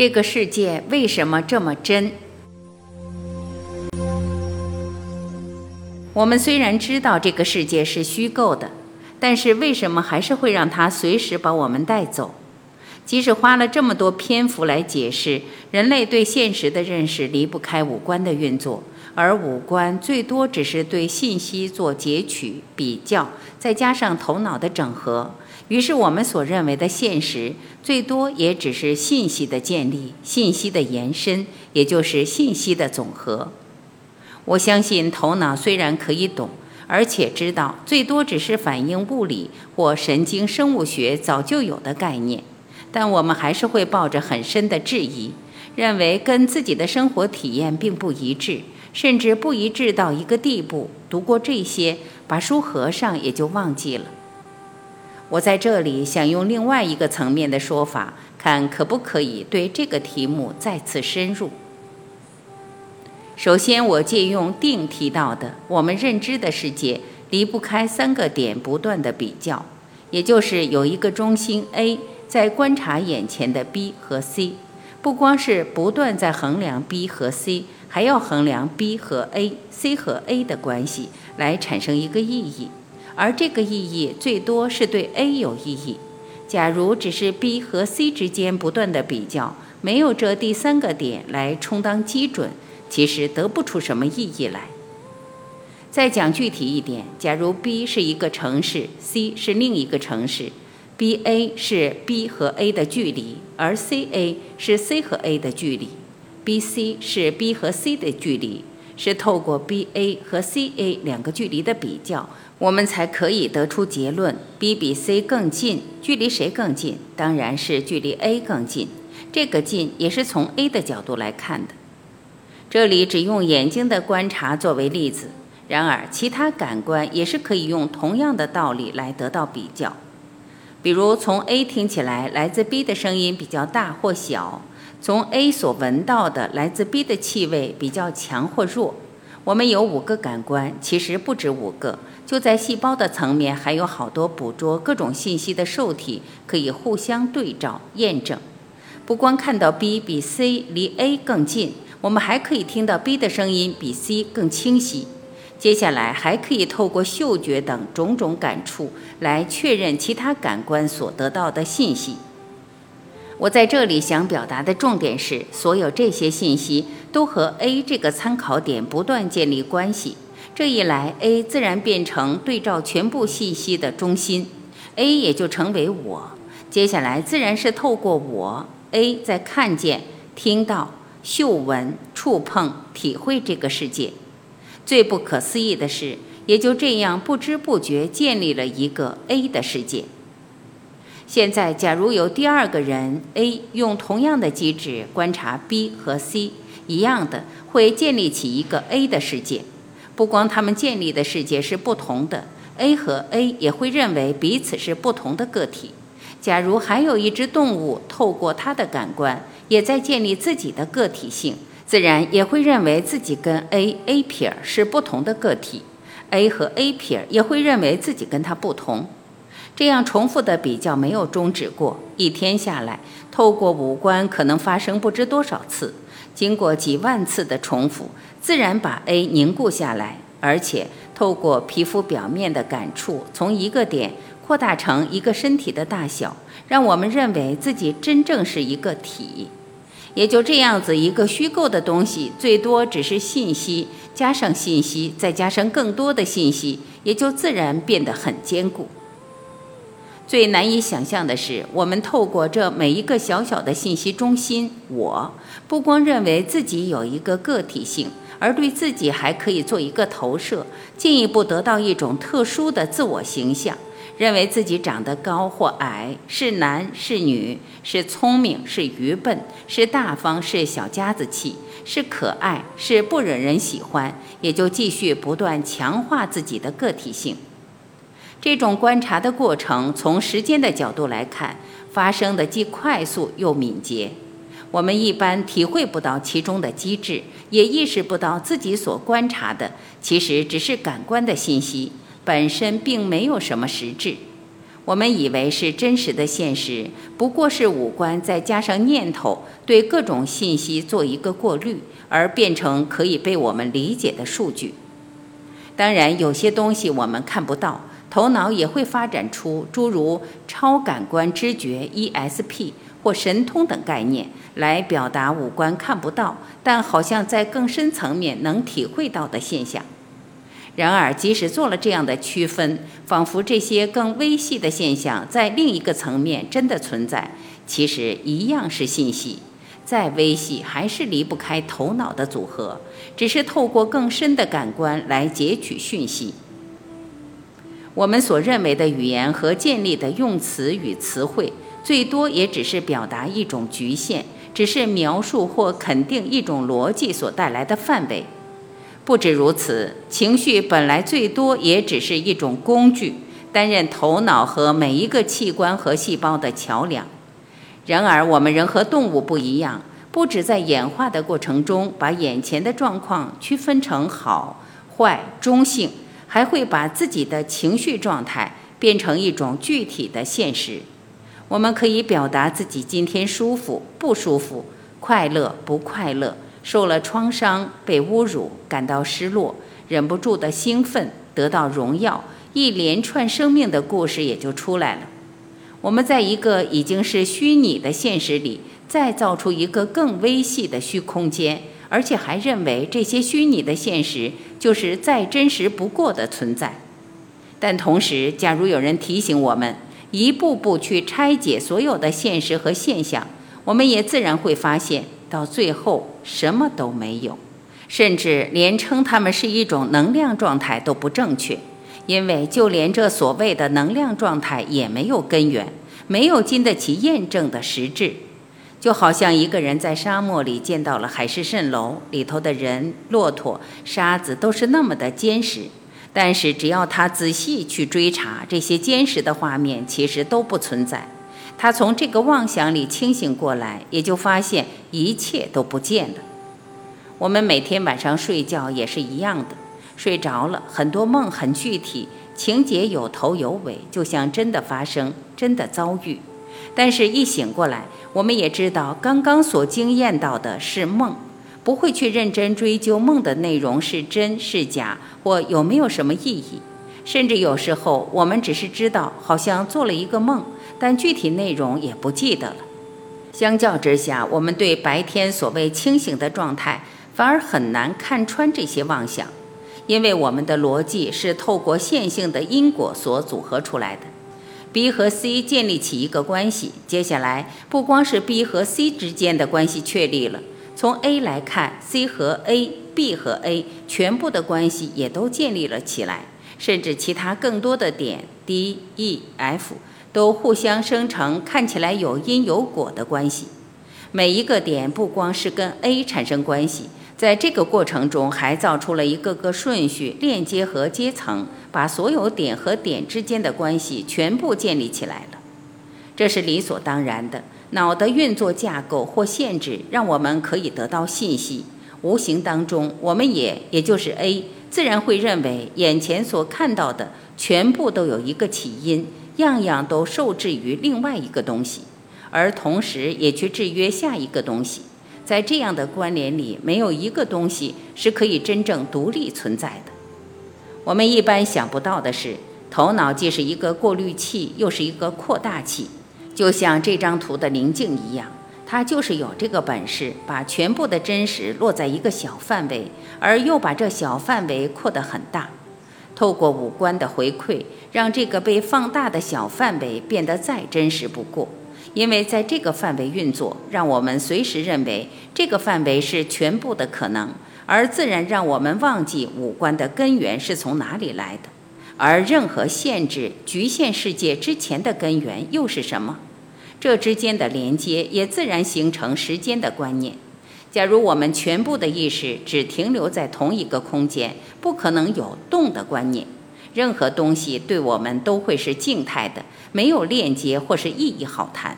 这个世界为什么这么真？我们虽然知道这个世界是虚构的，但是为什么还是会让它随时把我们带走？即使花了这么多篇幅来解释，人类对现实的认识离不开五官的运作，而五官最多只是对信息做截取、比较，再加上头脑的整合。于是，我们所认为的现实，最多也只是信息的建立、信息的延伸，也就是信息的总和。我相信，头脑虽然可以懂，而且知道，最多只是反映物理或神经生物学早就有的概念，但我们还是会抱着很深的质疑，认为跟自己的生活体验并不一致，甚至不一致到一个地步，读过这些，把书合上也就忘记了。我在这里想用另外一个层面的说法，看可不可以对这个题目再次深入。首先，我借用定提到的，我们认知的世界离不开三个点不断的比较，也就是有一个中心 A 在观察眼前的 B 和 C，不光是不断在衡量 B 和 C，还要衡量 B 和 A、C 和 A 的关系，来产生一个意义。而这个意义最多是对 A 有意义。假如只是 B 和 C 之间不断的比较，没有这第三个点来充当基准，其实得不出什么意义来。再讲具体一点，假如 B 是一个城市，C 是另一个城市，BA 是 B 和 A 的距离，而 CA 是 C 和 A 的距离，BC 是 B 和 C 的距离，是透过 BA 和 CA 两个距离的比较。我们才可以得出结论：B 比 C 更近，距离谁更近？当然是距离 A 更近。这个近也是从 A 的角度来看的。这里只用眼睛的观察作为例子，然而其他感官也是可以用同样的道理来得到比较。比如从 A 听起来来自 B 的声音比较大或小，从 A 所闻到的来自 B 的气味比较强或弱。我们有五个感官，其实不止五个。就在细胞的层面，还有好多捕捉各种信息的受体可以互相对照验证。不光看到 B 比 C 离 A 更近，我们还可以听到 B 的声音比 C 更清晰。接下来还可以透过嗅觉等种种感触来确认其他感官所得到的信息。我在这里想表达的重点是，所有这些信息都和 A 这个参考点不断建立关系。这一来，A 自然变成对照全部信息的中心，A 也就成为我。接下来自然是透过我，A 在看见、听到、嗅闻、触碰、体会这个世界。最不可思议的是，也就这样不知不觉建立了一个 A 的世界。现在，假如有第二个人 A 用同样的机制观察 B 和 C，一样的会建立起一个 A 的世界。不光他们建立的世界是不同的，A 和 A 也会认为彼此是不同的个体。假如还有一只动物透过它的感官也在建立自己的个体性，自然也会认为自己跟 A、A 撇是不同的个体。A 和 A 撇也会认为自己跟它不同。这样重复的比较没有终止过，一天下来，透过五官可能发生不知多少次。经过几万次的重复，自然把 A 凝固下来，而且透过皮肤表面的感触，从一个点扩大成一个身体的大小，让我们认为自己真正是一个体。也就这样子，一个虚构的东西，最多只是信息加上信息，再加上更多的信息，也就自然变得很坚固。最难以想象的是，我们透过这每一个小小的信息中心，我不光认为自己有一个个体性，而对自己还可以做一个投射，进一步得到一种特殊的自我形象，认为自己长得高或矮，是男是女，是聪明是愚笨，是大方是小家子气，是可爱是不惹人喜欢，也就继续不断强化自己的个体性。这种观察的过程，从时间的角度来看，发生的既快速又敏捷。我们一般体会不到其中的机制，也意识不到自己所观察的其实只是感官的信息，本身并没有什么实质。我们以为是真实的现实，不过是五官再加上念头，对各种信息做一个过滤，而变成可以被我们理解的数据。当然，有些东西我们看不到，头脑也会发展出诸如超感官知觉 （ESP） 或神通等概念，来表达五官看不到，但好像在更深层面能体会到的现象。然而，即使做了这样的区分，仿佛这些更微细的现象在另一个层面真的存在，其实一样是信息。再微细，还是离不开头脑的组合，只是透过更深的感官来截取讯息。我们所认为的语言和建立的用词与词汇，最多也只是表达一种局限，只是描述或肯定一种逻辑所带来的范围。不止如此，情绪本来最多也只是一种工具，担任头脑和每一个器官和细胞的桥梁。然而，我们人和动物不一样，不止在演化的过程中把眼前的状况区分成好坏、中性，还会把自己的情绪状态变成一种具体的现实。我们可以表达自己今天舒服不舒服、快乐不快乐。受了创伤，被侮辱，感到失落，忍不住的兴奋，得到荣耀，一连串生命的故事也就出来了。我们在一个已经是虚拟的现实里，再造出一个更微细的虚空间，而且还认为这些虚拟的现实就是再真实不过的存在。但同时，假如有人提醒我们一步步去拆解所有的现实和现象，我们也自然会发现。到最后什么都没有，甚至连称它们是一种能量状态都不正确，因为就连这所谓的能量状态也没有根源，没有经得起验证的实质。就好像一个人在沙漠里见到了海市蜃楼，里头的人、骆驼、沙子都是那么的坚实，但是只要他仔细去追查，这些坚实的画面其实都不存在。他从这个妄想里清醒过来，也就发现一切都不见了。我们每天晚上睡觉也是一样的，睡着了，很多梦很具体，情节有头有尾，就像真的发生、真的遭遇。但是，一醒过来，我们也知道刚刚所经验到的是梦，不会去认真追究梦的内容是真是假或有没有什么意义。甚至有时候，我们只是知道好像做了一个梦。但具体内容也不记得了。相较之下，我们对白天所谓清醒的状态，反而很难看穿这些妄想，因为我们的逻辑是透过线性的因果所组合出来的。B 和 C 建立起一个关系，接下来不光是 B 和 C 之间的关系确立了，从 A 来看，C 和 A，B 和 A 全部的关系也都建立了起来，甚至其他更多的点 D、E、F。都互相生成看起来有因有果的关系，每一个点不光是跟 A 产生关系，在这个过程中还造出了一个个顺序链接和阶层，把所有点和点之间的关系全部建立起来了。这是理所当然的。脑的运作架构或限制让我们可以得到信息，无形当中我们也也就是 A 自然会认为眼前所看到的全部都有一个起因。样样都受制于另外一个东西，而同时也去制约下一个东西。在这样的关联里，没有一个东西是可以真正独立存在的。我们一般想不到的是，头脑既是一个过滤器，又是一个扩大器，就像这张图的棱镜一样，它就是有这个本事，把全部的真实落在一个小范围，而又把这小范围扩得很大。透过五官的回馈，让这个被放大的小范围变得再真实不过。因为在这个范围运作，让我们随时认为这个范围是全部的可能，而自然让我们忘记五官的根源是从哪里来的，而任何限制、局限世界之前的根源又是什么？这之间的连接也自然形成时间的观念。假如我们全部的意识只停留在同一个空间，不可能有动的观念。任何东西对我们都会是静态的，没有链接或是意义好谈。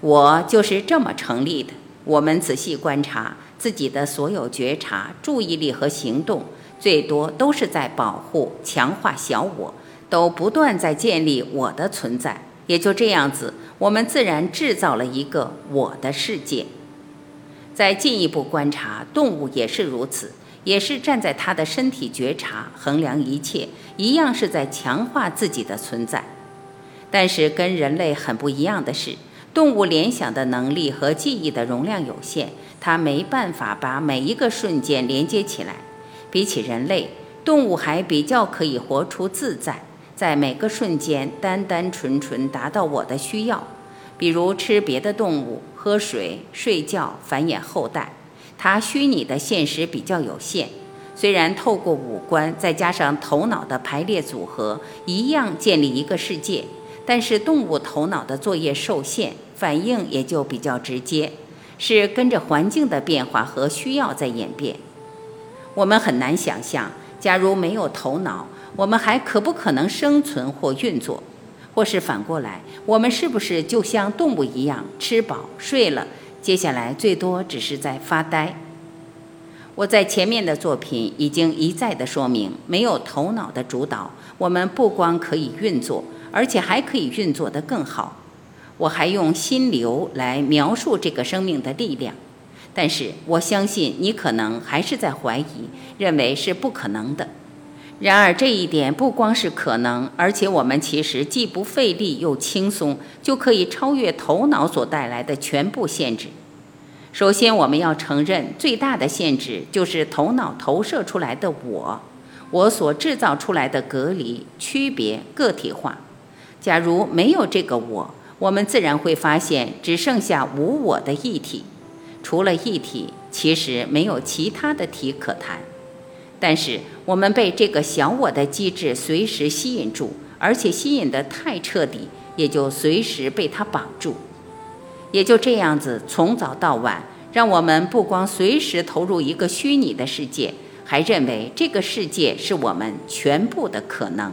我就是这么成立的。我们仔细观察自己的所有觉察、注意力和行动，最多都是在保护、强化小我，都不断在建立我的存在，也就这样子，我们自然制造了一个我的世界。再进一步观察，动物也是如此，也是站在它的身体觉察、衡量一切，一样是在强化自己的存在。但是跟人类很不一样的是，动物联想的能力和记忆的容量有限，它没办法把每一个瞬间连接起来。比起人类，动物还比较可以活出自在，在每个瞬间单单纯纯达到我的需要。比如吃别的动物、喝水、睡觉、繁衍后代，它虚拟的现实比较有限。虽然透过五官再加上头脑的排列组合，一样建立一个世界，但是动物头脑的作业受限，反应也就比较直接，是跟着环境的变化和需要在演变。我们很难想象，假如没有头脑，我们还可不可能生存或运作？或是反过来，我们是不是就像动物一样吃饱睡了？接下来最多只是在发呆。我在前面的作品已经一再的说明，没有头脑的主导，我们不光可以运作，而且还可以运作得更好。我还用心流来描述这个生命的力量，但是我相信你可能还是在怀疑，认为是不可能的。然而这一点不光是可能，而且我们其实既不费力又轻松，就可以超越头脑所带来的全部限制。首先，我们要承认最大的限制就是头脑投射出来的我，我所制造出来的隔离、区别、个体化。假如没有这个我，我们自然会发现只剩下无我的一体，除了一体，其实没有其他的体可谈。但是我们被这个小我的机制随时吸引住，而且吸引得太彻底，也就随时被它绑住。也就这样子，从早到晚，让我们不光随时投入一个虚拟的世界，还认为这个世界是我们全部的可能。